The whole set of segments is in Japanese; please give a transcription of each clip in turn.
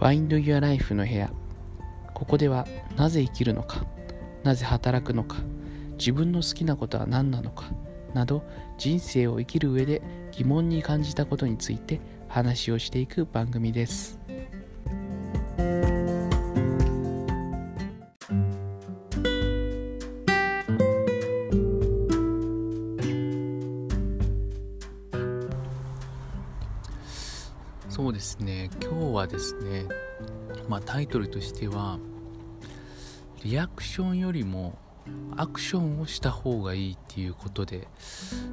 Find Your Life の部屋。ここではなぜ生きるのかなぜ働くのか自分の好きなことは何なのかなど人生を生きる上で疑問に感じたことについて話をしていく番組です。はですねまあタイトルとしてはリアクションよりもアクションをした方がいいっていうことで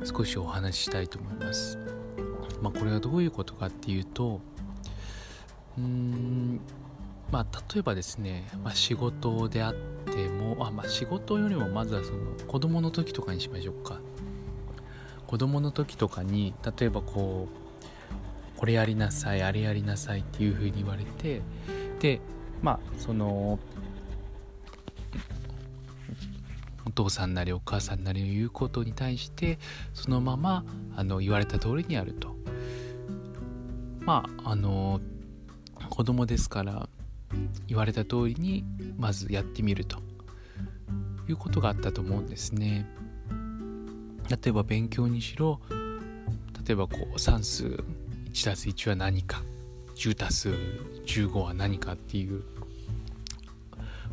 少しお話ししたいと思います。まあ、これはどういうことかっていうとうーんまあ例えばですね、まあ、仕事であってもあ、まあ、仕事よりもまずはその子供の時とかにしましょうか子供の時とかに例えばこうこれやりなさいあれやりなさいっていうふうに言われてでまあそのお父さんなりお母さんなりの言うことに対してそのままあの言われた通りにやると。まああの子供ですから言われた通りにまずやってみると。いうことがあったと思うんですね。例えば勉強にしろ例えばこう算数 1+1 は何か。10+15 は何かっていう。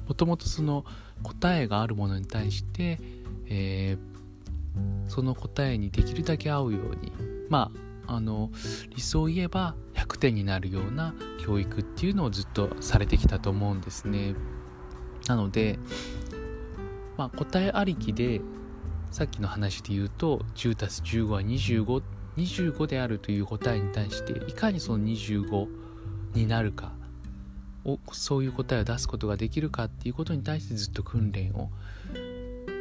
もともとその答えがあるものに対して、えー、その答えにできるだけ合うようにまああの理想を言えば100点になるような教育っていうのをずっとされてきたと思うんですね。なので、まあ、答えありきでさっきの話で言うと 10+15 は25 25であるという答えに対していかにその25になるかをそういう答えを出すことができるかっていうことに対してずっと訓練を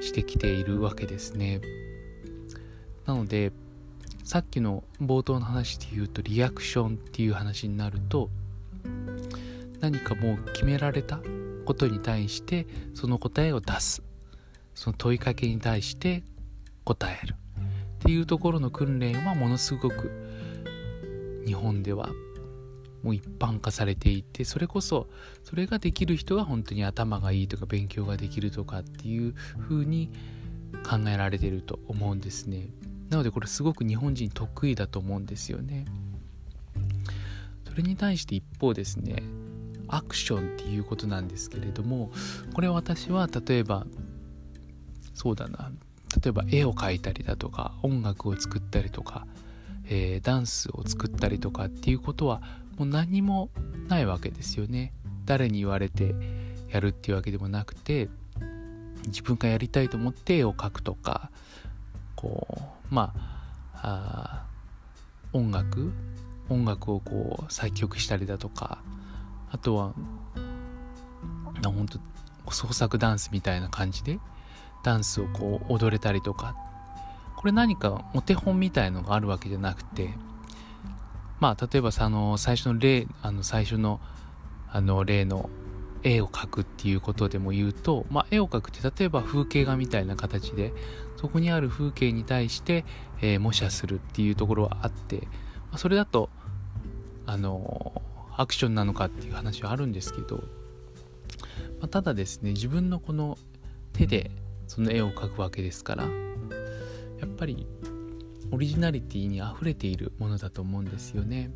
してきているわけですね。なのでさっきの冒頭の話で言うとリアクションっていう話になると何かもう決められたことに対してその答えを出すその問いかけに対して答えるっていうところの訓練はものすごく日本ではもう一般化されていてそれこそそれができる人が本当に頭がいいとか勉強ができるとかっていう風に考えられてると思うんですね。なのでこれすごく日本人得意だと思うんですよね。それに対して一方ですねアクションっていうことなんですけれどもこれ私は例えばそうだな例えば絵を描いたりだとか音楽を作ったりとか、えー、ダンスを作ったりとかっていうことはもう何もないわけですよね。誰に言われてやるっていうわけでもなくて自分がやりたいと思って絵を描くとかこうまあ音楽音楽をこう作曲したりだとかあとは本当創作ダンスみたいな感じでダンスをこう踊れたりとか。これ何かお手本みたいのがあるわけじゃなくて。まあ、例えばさ、あの、最初の例、あの、最初の、あの、例の絵を描くっていうことでも言うと、まあ、絵を描くって例えば風景画みたいな形でそこにある風景に対して、えー、模写するっていうところはあって、まあ、それだとあのアクションなのかっていう話はあるんですけど、まあ、ただですね自分のこの手でその絵を描くわけですからやっぱりオリジナリティにあふれているものだと思うんですよね。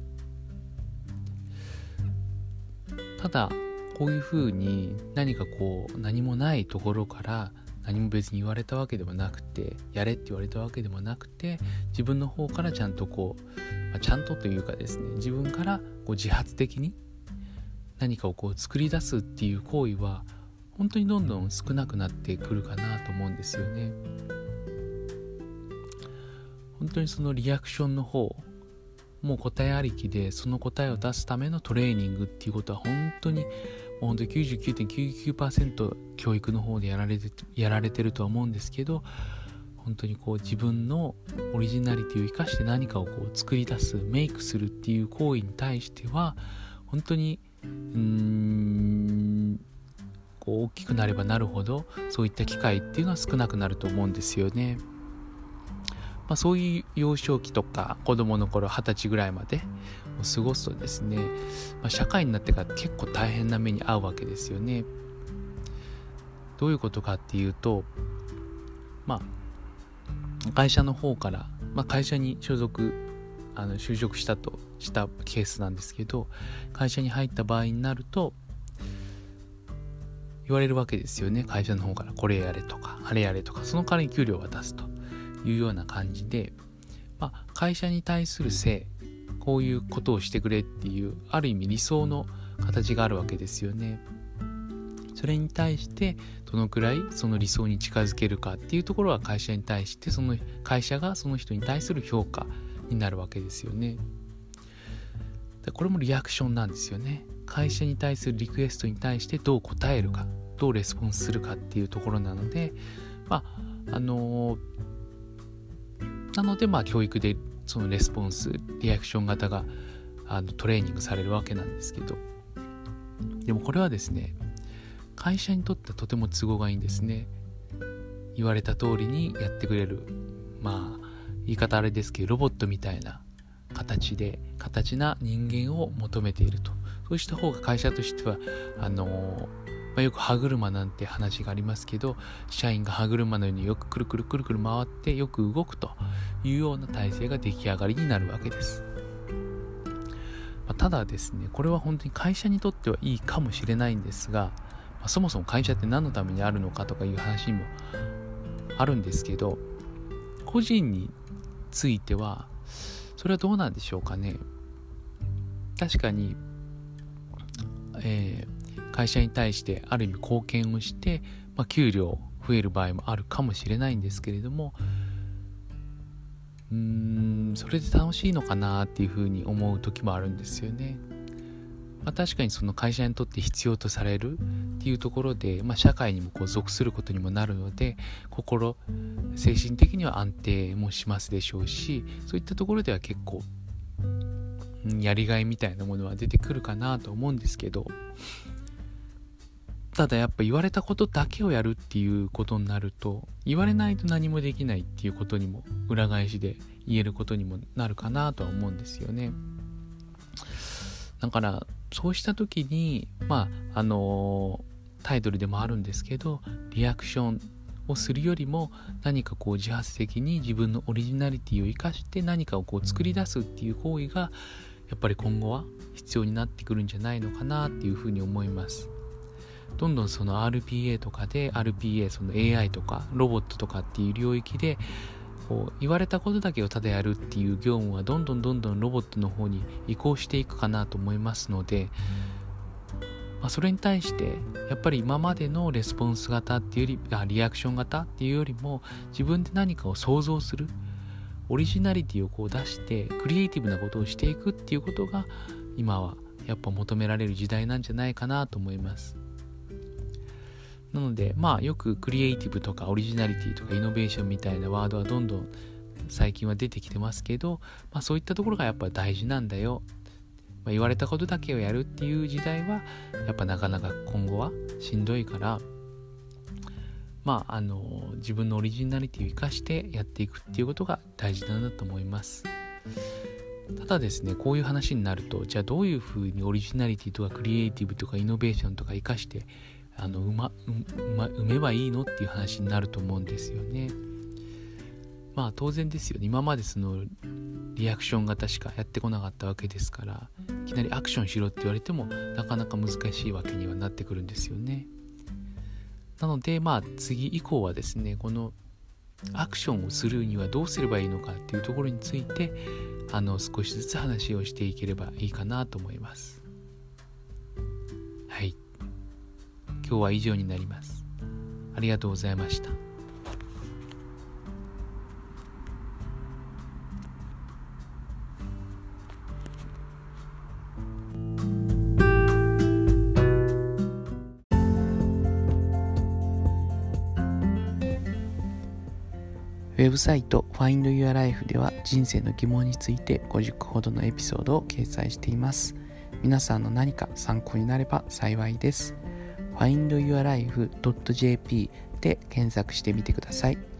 ただこういうふうに何かこう何もないところから何も別に言われたわけでもなくてやれって言われたわけでもなくて自分の方からちゃんとこう、まあ、ちゃんとというかですね自分からこう自発的に何かをこう作り出すっていう行為は本当にどんどん少なくなってくるかなと思うんですよね。本当にそのリアクションの方もう答えありきでその答えを出すためのトレーニングっていうことは本当にもう本当に99.99%教育の方でやられてやられてるとは思うんですけど本当にこう自分のオリジナリティを生かして何かをこう作り出すメイクするっていう行為に対しては本当にうーんこう大きくなればなるほどそういった機会っていうのは少なくなると思うんですよね。まあ、そういう幼少期とか子供の頃二十歳ぐらいまで過ごすとですね、まあ、社会になってから結構大変な目に遭うわけですよね。どういうことかっていうとまあ会社の方から、まあ、会社に所属あの就職したとしたケースなんですけど会社に入った場合になると言われるわけですよね会社の方からこれやれとかあれやれとかその代わりに給料を渡すというような感じで、まあ、会社に対する性こういうことをしてくれっていうある意味理想の形があるわけですよね。それに対してどのくらいその理想に近づけるかっていうところは会社に対してその会社がその人に対する評価になるわけですよね。これもリアクションなんですよね。会社に対するリクエストに対してどう答えるかどうレスポンスするかっていうところなのでまああの、なのでまあ教育でそのレスポンスリアクション型があのトレーニングされるわけなんですけど。でもこれはですね会社にとってはとても都合がいいんですね。言われた通りにやってくれる。まあ言い方あれですけどロボットみたいな形で形な人間を求めていると。そうした方が会社としてはあのまあ、よく歯車なんて話がありますけど社員が歯車のようによくくるくるくるくる回ってよく動くというような体制が出来上がりになるわけです、まあ、ただですねこれは本当に会社にとってはいいかもしれないんですが、まあ、そもそも会社って何のためにあるのかとかいう話もあるんですけど個人についてはそれはどうなんでしょうかね。確かに、えー、会社に対してある意味貢献をして、まあ、給料増える場合もあるかもしれないんですけれどもうーんそれで楽しいのかなっていうふうに思う時もあるんですよね。まあ、確かにその会社にとって必要とされるっていうところで、まあ、社会にもこう属することにもなるので心精神的には安定もしますでしょうしそういったところでは結構やりがいみたいなものは出てくるかなと思うんですけどただやっぱ言われたことだけをやるっていうことになると言われないと何もできないっていうことにも裏返しで言えることにもなるかなとは思うんですよね。だからそうした時にまああのタイトルでもあるんですけどリアクションをするよりも何かこう自発的に自分のオリジナリティを生かして何かをこう作り出すっていう行為がやっぱり今後は必要になってくるんじゃないのかなっていうふうに思います。どんどんその RPA とかで RPA その AI とかロボットとかっていう領域でこう言われたことだけをただやるっていう業務はどんどんどんどんロボットの方に移行していくかなと思いますので、まあ、それに対してやっぱり今までのレスポンス型っていうよりあリアクション型っていうよりも自分で何かを想像するオリジナリティをこう出してクリエイティブなことをしていくっていうことが今はやっぱ求められる時代なんじゃないかなと思います。なのでまあよくクリエイティブとかオリジナリティとかイノベーションみたいなワードはどんどん最近は出てきてますけど、まあ、そういったところがやっぱ大事なんだよ、まあ、言われたことだけをやるっていう時代はやっぱなかなか今後はしんどいからまああの自分のオリジナリティを生かしてやっていくっていうことが大事なんだと思います。ただですねこういう話になるとじゃあどういうふうにオリジナリティとかクリエイティブとかイノベーションとか生かしてあのうまうま埋めばいいのっていう話になると思うんですよね。まあ当然ですよね今までそのリアクション型しかやってこなかったわけですからいきなりアクションしろって言われてもなかなか難しいわけにはなってくるんですよね。なのでまあ次以降はですねこのアクションをするにはどうすればいいのかっていうところについてあの少しずつ話をしていければいいかなと思います。今日は以上になります。ありがとうございました。ウェブサイト Find Your Life では人生の疑問について50個ほどのエピソードを掲載しています。皆さんの何か参考になれば幸いです。findyourlife.jp で検索してみてください。